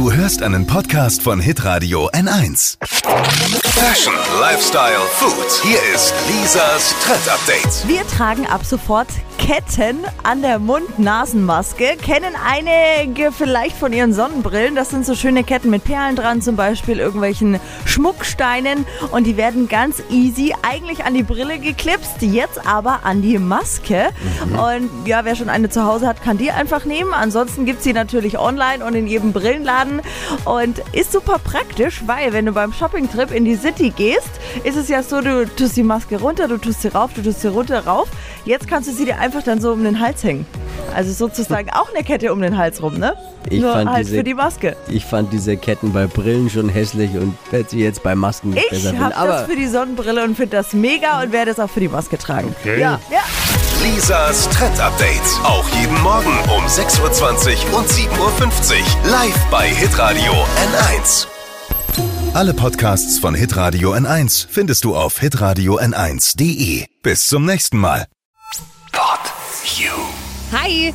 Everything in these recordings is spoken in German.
Du hörst einen Podcast von Hitradio N1. Fashion, Lifestyle, Food. Hier ist Lisas Trend Update. Wir tragen ab sofort Ketten an der Mund-Nasen-Maske. Kennen einige vielleicht von ihren Sonnenbrillen. Das sind so schöne Ketten mit Perlen dran, zum Beispiel irgendwelchen Schmucksteinen. Und die werden ganz easy eigentlich an die Brille geklipst, jetzt aber an die Maske. Und ja, wer schon eine zu Hause hat, kann die einfach nehmen. Ansonsten gibt es sie natürlich online und in jedem Brillenladen. Und ist super praktisch, weil wenn du beim Shoppingtrip in die City gehst, ist es ja so, du tust die Maske runter, du tust sie rauf, du tust sie runter, rauf. Jetzt kannst du sie dir einfach dann so um den Hals hängen. Also sozusagen auch eine Kette um den Hals rum, ne? Ich Nur fand halt diese- für die Maske. Ich fand diese Ketten bei Brillen schon hässlich und werde sie jetzt bei Masken nicht Ich besser finden. habe das für die Sonnenbrille und finde das mega und werde es auch für die Maske tragen. Okay. Ja, ja. Lisas Trend Update. Auch jeden Morgen um 6.20 Uhr und 7.50 Uhr. Live bei Hitradio N1. Alle Podcasts von Hitradio N1 findest du auf hitradio n1.de. Bis zum nächsten Mal. You. Hi!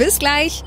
Bis gleich.